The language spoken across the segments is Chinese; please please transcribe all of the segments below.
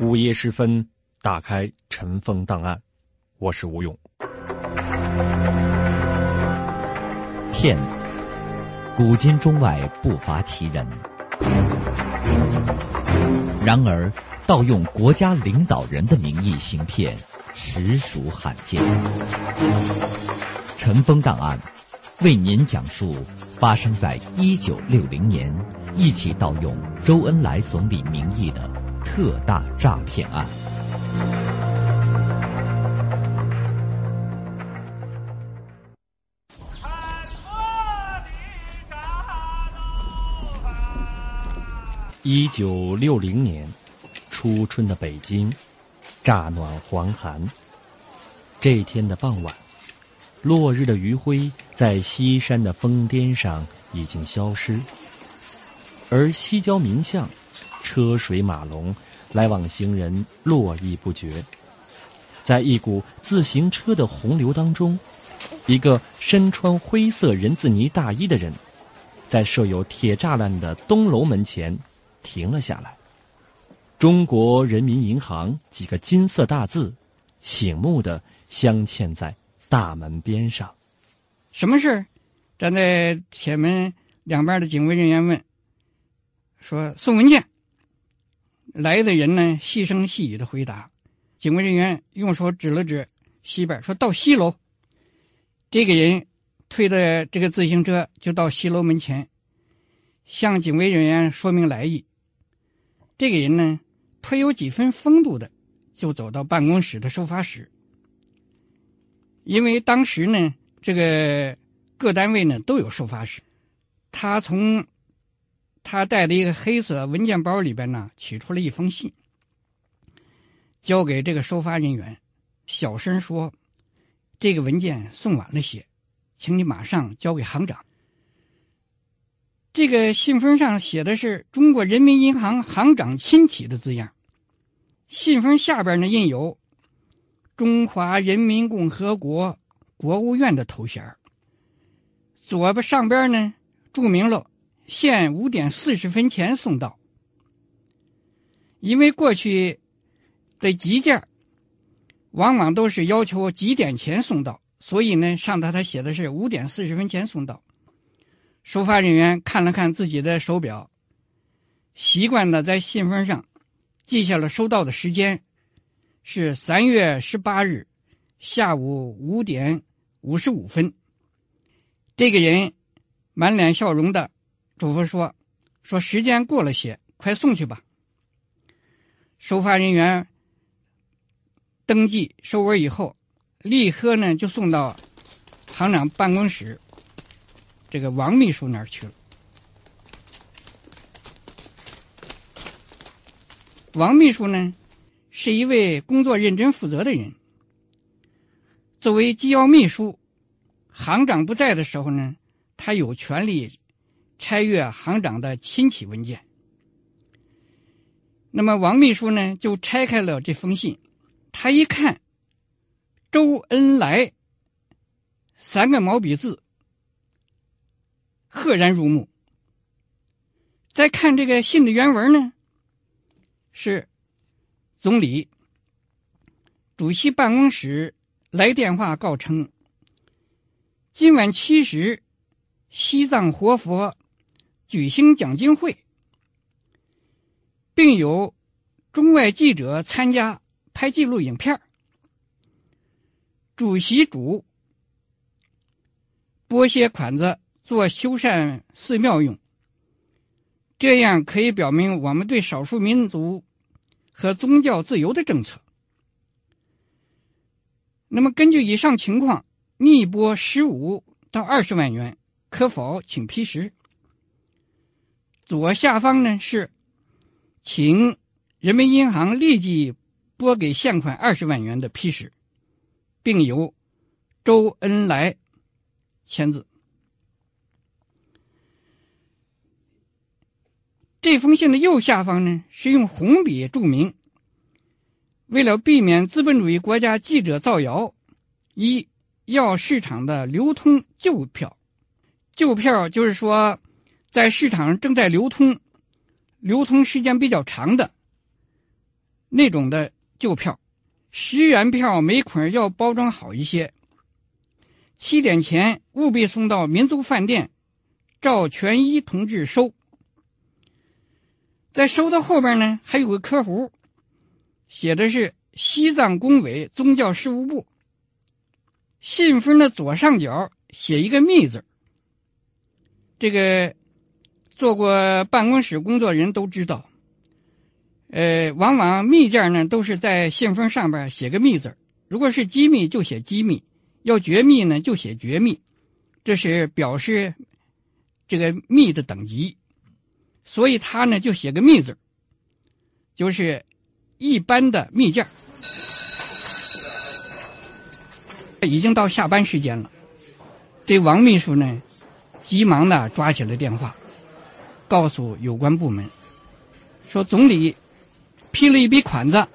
午夜时分，打开尘封档案，我是吴勇。骗子，古今中外不乏其人。然而，盗用国家领导人的名义行骗，实属罕见。尘封档案为您讲述发生在一九六零年一起盗用周恩来总理名义的特大诈骗案。一九六零年初春的北京，乍暖还寒。这天的傍晚，落日的余晖在西山的峰巅上已经消失，而西郊民巷车水马龙，来往行人络绎不绝。在一股自行车的洪流当中，一个身穿灰色人字呢大衣的人，在设有铁栅栏的东楼门前。停了下来。中国人民银行几个金色大字醒目的镶嵌在大门边上。什么事？站在铁门两边的警卫人员问：“说送文件。”来的人呢，细声细语的回答。警卫人员用手指了指西边，说到西楼。这个人推着这个自行车就到西楼门前，向警卫人员说明来意。这个人呢，颇有几分风度的，就走到办公室的收发室。因为当时呢，这个各单位呢都有收发室。他从他带的一个黑色文件包里边呢，取出了一封信，交给这个收发人员，小声说：“这个文件送晚了些，请你马上交给行长。”这个信封上写的是“中国人民银行行长亲启”的字样，信封下边呢印有“中华人民共和国国务院”的头衔，左边上边呢注明了限五点四十分前送到。因为过去的急件往往都是要求几点前送到，所以呢上头他写的是五点四十分前送到。收发人员看了看自己的手表，习惯的在信封上记下了收到的时间是三月十八日下午五点五十五分。这个人满脸笑容的嘱咐说：“说时间过了些，快送去吧。”收发人员登记收文以后，立刻呢就送到行长办公室。这个王秘书那儿去了。王秘书呢，是一位工作认真负责的人。作为机要秘书，行长不在的时候呢，他有权利拆阅行长的亲启文件。那么王秘书呢，就拆开了这封信，他一看“周恩来”三个毛笔字。赫然入目。再看这个信的原文呢，是总理主席办公室来电话告称，今晚七时西藏活佛举行讲经会，并有中外记者参加拍记录影片。主席主拨些款子。做修缮寺庙用，这样可以表明我们对少数民族和宗教自由的政策。那么，根据以上情况，逆拨十五到二十万元，可否请批示？左下方呢是，请人民银行立即拨给现款二十万元的批示，并由周恩来签字。这封信的右下方呢，是用红笔注明：为了避免资本主义国家记者造谣，一要市场的流通旧票。旧票就是说，在市场上正在流通、流通时间比较长的那种的旧票。十元票每捆要包装好一些。七点前务必送到民族饭店，赵全一同志收。在收的后边呢，还有个科弧，写的是西藏工委宗教事务部。信封的左上角写一个“密”字。这个做过办公室工作人都知道，呃，往往密件呢都是在信封上边写个“密”字，如果是机密就写机密，要绝密呢就写绝密，这是表示这个密的等级，所以他呢就写个“密”字，就是一般的密件。已经到下班时间了，这王秘书呢？急忙的抓起了电话，告诉有关部门说：“总理批了一笔款子，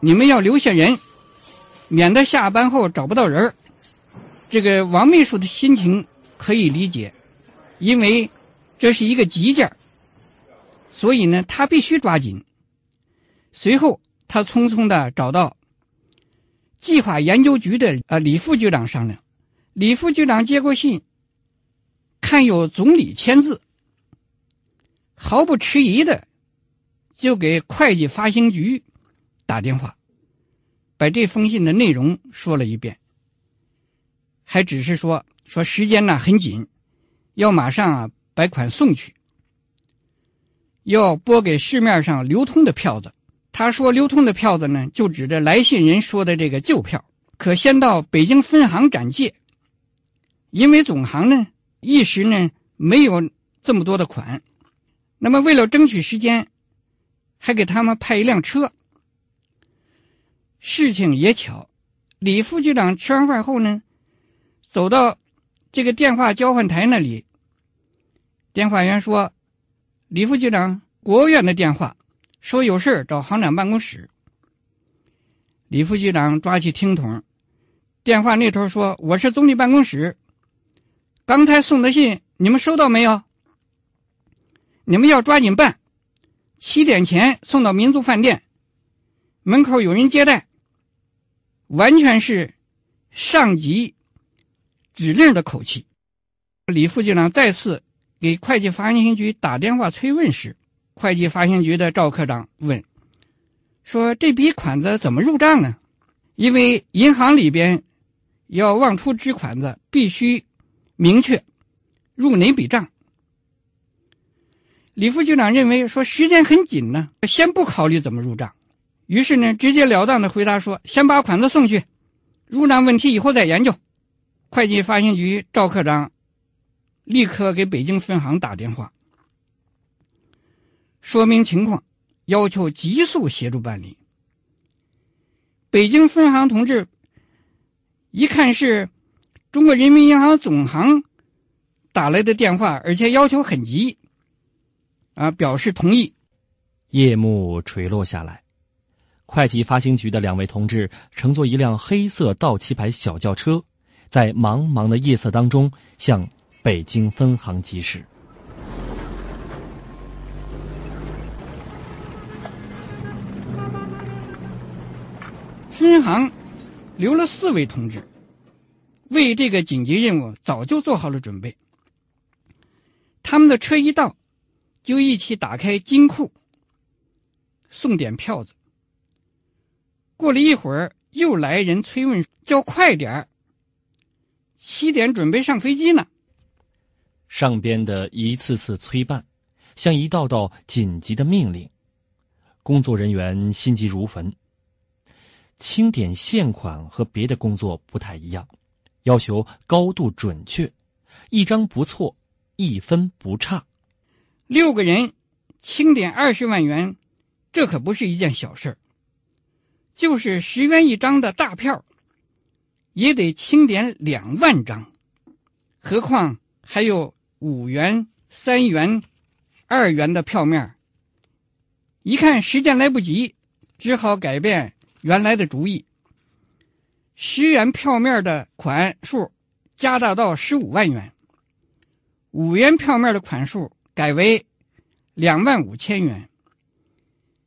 你们要留下人，免得下班后找不到人。”这个王秘书的心情可以理解，因为这是一个急件，所以呢，他必须抓紧。随后，他匆匆的找到计划研究局的呃李副局长商量，李副局长接过信。看有总理签字，毫不迟疑的就给会计发行局打电话，把这封信的内容说了一遍，还只是说说时间呢很紧，要马上啊把款送去，要拨给市面上流通的票子。他说流通的票子呢，就指着来信人说的这个旧票，可先到北京分行展借，因为总行呢。一时呢没有这么多的款，那么为了争取时间，还给他们派一辆车。事情也巧，李副局长吃完饭后呢，走到这个电话交换台那里，电话员说：“李副局长，国务院的电话，说有事找行长办公室。”李副局长抓起听筒，电话那头说：“我是总理办公室。”刚才送的信，你们收到没有？你们要抓紧办，七点前送到民族饭店，门口有人接待。完全是上级指令的口气。李副局长再次给会计发行局打电话催问时，会计发行局的赵科长问说：“这笔款子怎么入账呢？因为银行里边要往出支款子，必须。”明确入哪笔账？李副局长认为说时间很紧呢，先不考虑怎么入账。于是呢，直截了当的回答说：“先把款子送去，入账问题以后再研究。”会计发行局赵科长立刻给北京分行打电话，说明情况，要求急速协助办理。北京分行同志一看是。中国人民银行总行打来的电话，而且要求很急，啊，表示同意。夜幕垂落下来，会计发行局的两位同志乘坐一辆黑色道奇牌小轿车，在茫茫的夜色当中向北京分行疾驶。分行留了四位同志。为这个紧急任务早就做好了准备。他们的车一到，就一起打开金库，送点票子。过了一会儿，又来人催问，叫快点儿，七点准备上飞机呢。上边的一次次催办，像一道道紧急的命令，工作人员心急如焚。清点现款和别的工作不太一样。要求高度准确，一张不错，一分不差。六个人清点二十万元，这可不是一件小事就是十元一张的大票，也得清点两万张，何况还有五元、三元、二元的票面。一看时间来不及，只好改变原来的主意，十元票面的款数加大到十五万元，五元票面的款数改为两万五千元，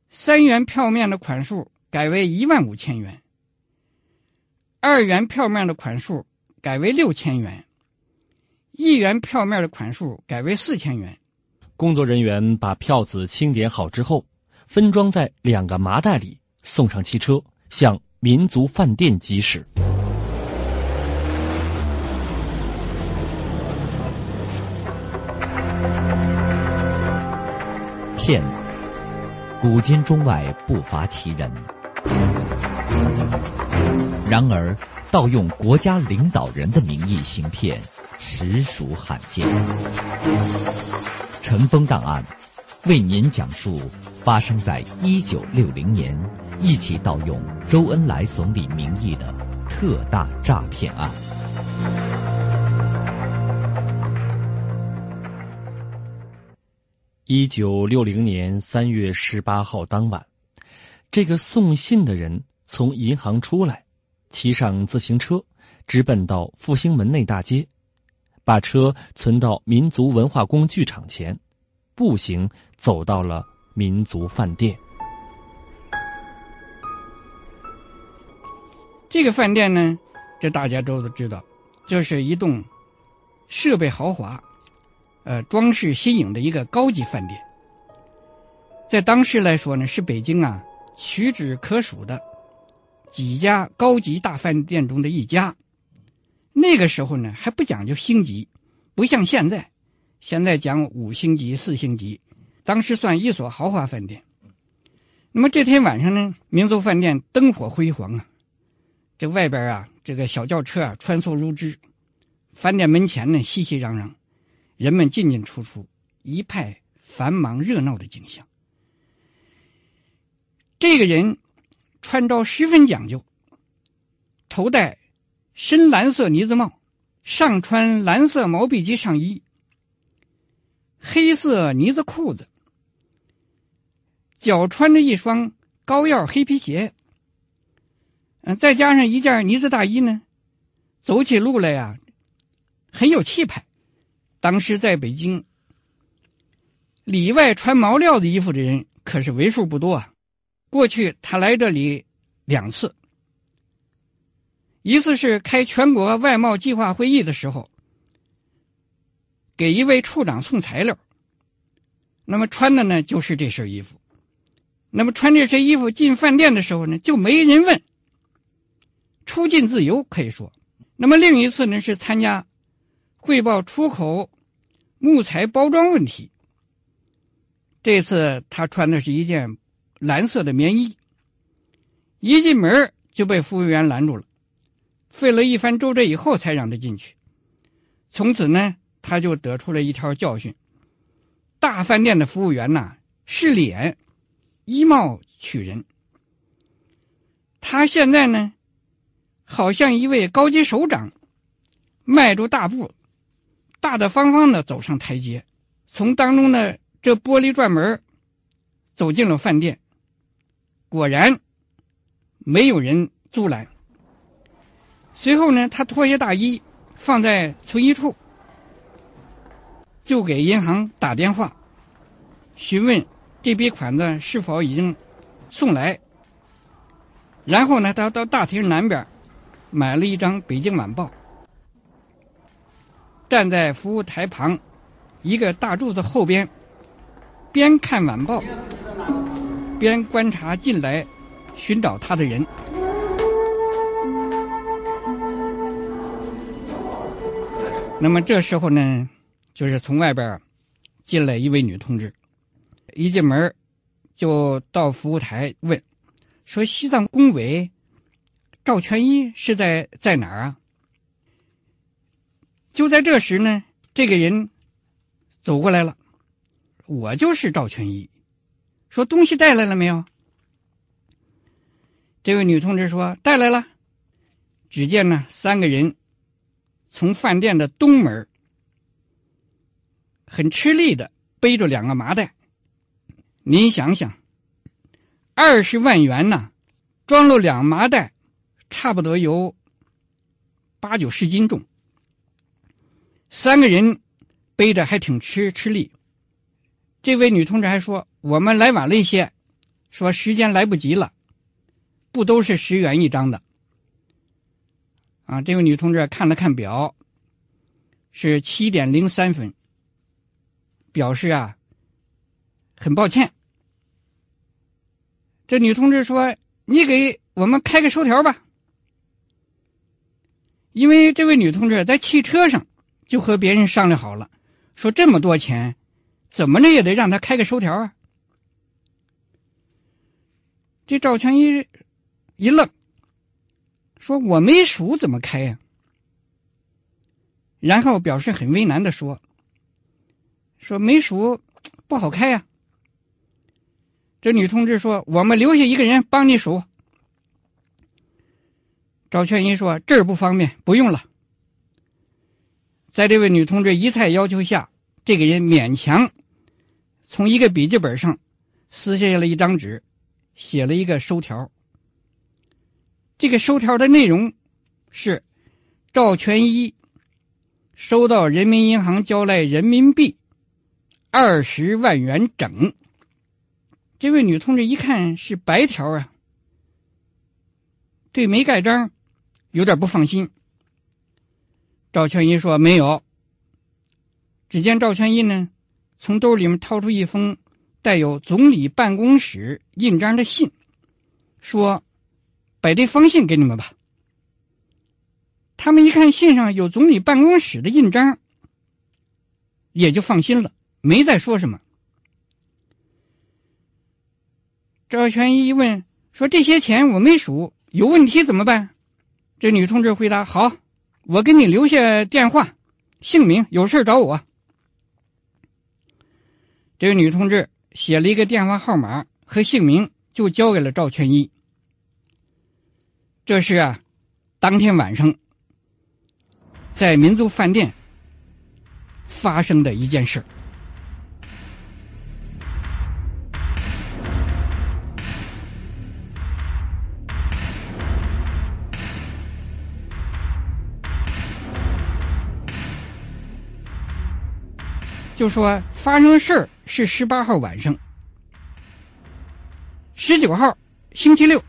三元票面的款数改为一万五千元，二元票面的款数改为六千元，一元票面的款数改为四千元。工作人员把票子清点好之后。分装在两个麻袋里，送上汽车，向民族饭店疾驶。骗子，古今中外不乏其人。然而，盗用国家领导人的名义行骗，实属罕见。尘封档案。为您讲述发生在一九六零年一起盗用周恩来总理名义的特大诈骗案。一九六零年三月十八号当晚，这个送信的人从银行出来，骑上自行车，直奔到复兴门内大街，把车存到民族文化宫剧场前。步行走到了民族饭店。这个饭店呢，这大家都知道，这是一栋设备豪华、呃装饰新颖的一个高级饭店。在当时来说呢，是北京啊屈指可数的几家高级大饭店中的一家。那个时候呢，还不讲究星级，不像现在。现在讲五星级、四星级，当时算一所豪华饭店。那么这天晚上呢，民族饭店灯火辉煌啊，这外边啊，这个小轿车啊穿梭如织，饭店门前呢熙熙攘攘，人们进进出出，一派繁忙热闹的景象。这个人穿着十分讲究，头戴深蓝色呢子帽，上穿蓝色毛笔级上衣。黑色呢子裤子，脚穿着一双高腰黑皮鞋，嗯，再加上一件呢子大衣呢，走起路来呀很有气派。当时在北京，里外穿毛料的衣服的人可是为数不多啊。过去他来这里两次，一次是开全国外贸计划会议的时候。给一位处长送材料，那么穿的呢就是这身衣服。那么穿这身衣服进饭店的时候呢，就没人问，出进自由可以说。那么另一次呢是参加汇报出口木材包装问题，这次他穿的是一件蓝色的棉衣，一进门就被服务员拦住了，费了一番周折以后才让他进去。从此呢。他就得出了一条教训：大饭店的服务员呐是脸，以貌取人。他现在呢，好像一位高级首长，迈着大步，大大方方的走上台阶，从当中的这玻璃转门走进了饭店。果然没有人阻拦。随后呢，他脱下大衣，放在存衣处。就给银行打电话，询问这笔款子是否已经送来。然后呢，他到大厅南边买了一张《北京晚报》，站在服务台旁一个大柱子后边，边看晚报边观察进来寻找他的人。那么这时候呢？就是从外边进来一位女同志，一进门就到服务台问说：“西藏工委赵全一是在在哪儿啊？”就在这时呢，这个人走过来了，我就是赵全一，说东西带来了没有？这位女同志说带来了。只见呢，三个人从饭店的东门，很吃力的背着两个麻袋。您想想，二十万元呢，装了两麻袋，差不多有八九十斤重。三个人背着还挺吃吃力。这位女同志还说：“我们来晚了一些，说时间来不及了，不都是十元一张的。”啊，这位女同志看了看表，是七点零三分，表示啊。很抱歉，这女同志说：“你给我们开个收条吧。”因为这位女同志在汽车上就和别人商量好了，说这么多钱，怎么着也得让他开个收条啊。这赵全一一愣，说：“我没数，怎么开呀？”然后表示很为难的说：“说没数不好开呀。”这女同志说：“我们留下一个人帮你数。”赵全一说：“这儿不方便，不用了。”在这位女同志一再要求下，这个人勉强从一个笔记本上撕下了一张纸，写了一个收条。这个收条的内容是：赵全一收到人民银行交来人民币二十万元整。这位女同志一看是白条啊，对没盖章有点不放心。赵全一说没有。只见赵全一呢，从兜里面掏出一封带有总理办公室印章的信，说：“把这封信给你们吧。”他们一看信上有总理办公室的印章，也就放心了，没再说什么。赵全一问说：“这些钱我没数，有问题怎么办？”这女同志回答：“好，我给你留下电话、姓名，有事找我。”这个女同志写了一个电话号码和姓名，就交给了赵全一。这是啊，当天晚上在民族饭店发生的一件事。就说发生事儿是十八号晚上，十九号星期六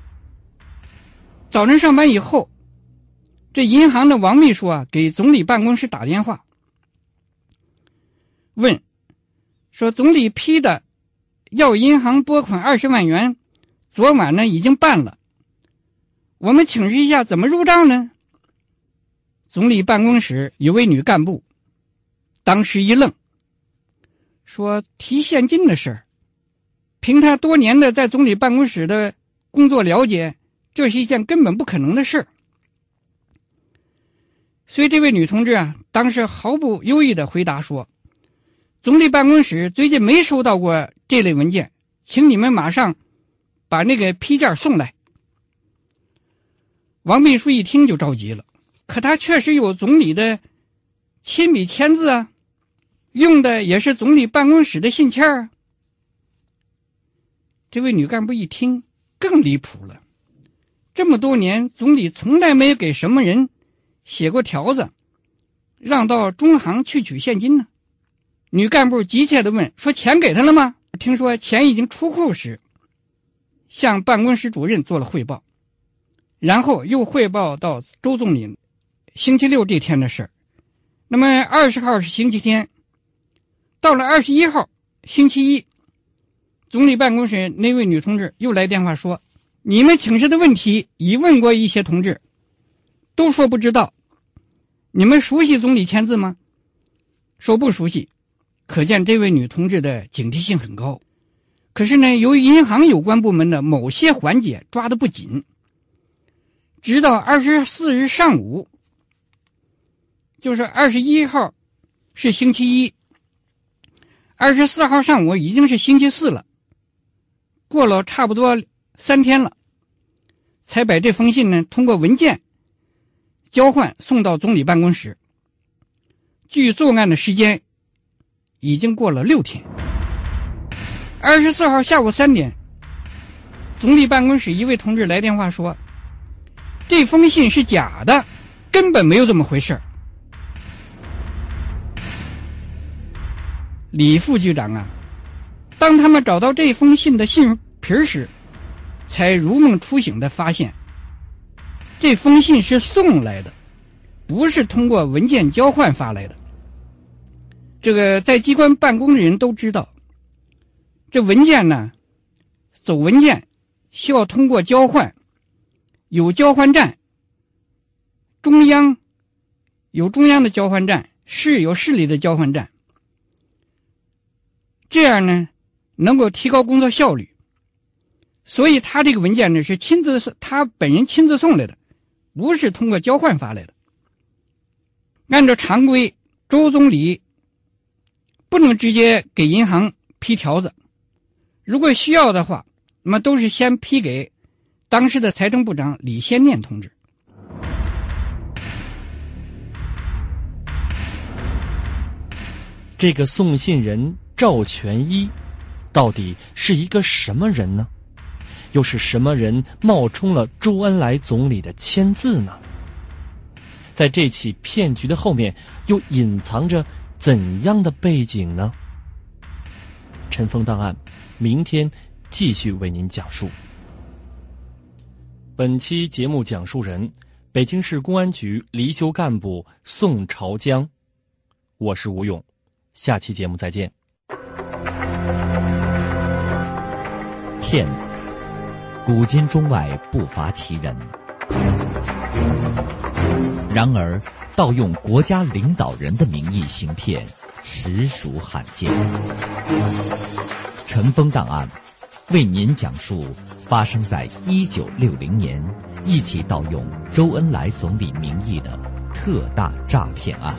早晨上班以后，这银行的王秘书啊给总理办公室打电话，问说总理批的要银行拨款二十万元，昨晚呢已经办了，我们请示一下怎么入账呢？总理办公室有位女干部当时一愣。说提现金的事儿，凭他多年的在总理办公室的工作了解，这是一件根本不可能的事儿。所以这位女同志啊，当时毫不犹豫的回答说：“总理办公室最近没收到过这类文件，请你们马上把那个批件送来。”王秘书一听就着急了，可他确实有总理的亲笔签字啊。用的也是总理办公室的信签儿。这位女干部一听更离谱了，这么多年总理从来没有给什么人写过条子，让到中行去取现金呢？女干部急切的问：“说钱给他了吗？”听说钱已经出库时，向办公室主任做了汇报，然后又汇报到周总理星期六这天的事儿。那么二十号是星期天。到了二十一号星期一，总理办公室那位女同志又来电话说：“你们请示的问题已问过一些同志，都说不知道。你们熟悉总理签字吗？说不熟悉，可见这位女同志的警惕性很高。可是呢，由于银行有关部门的某些环节抓的不紧，直到二十四日上午，就是二十一号是星期一。”二十四号上午已经是星期四了，过了差不多三天了，才把这封信呢通过文件交换送到总理办公室。距作案的时间已经过了六天。二十四号下午三点，总理办公室一位同志来电话说，这封信是假的，根本没有这么回事。李副局长啊，当他们找到这封信的信皮时，才如梦初醒的发现，这封信是送来的，不是通过文件交换发来的。这个在机关办公的人都知道，这文件呢，走文件需要通过交换，有交换站，中央有中央的交换站，市有市里的交换站。这样呢，能够提高工作效率。所以他这个文件呢是亲自送，他本人亲自送来的，不是通过交换发来的。按照常规，周总理不能直接给银行批条子，如果需要的话，那么都是先批给当时的财政部长李先念同志。这个送信人。赵全一到底是一个什么人呢？又是什么人冒充了周恩来总理的签字呢？在这起骗局的后面又隐藏着怎样的背景呢？陈峰档案，明天继续为您讲述。本期节目讲述人：北京市公安局离休干部宋朝江。我是吴勇，下期节目再见。骗子，古今中外不乏其人。然而，盗用国家领导人的名义行骗，实属罕见。尘封档案为您讲述发生在一九六零年一起盗用周恩来总理名义的特大诈骗案。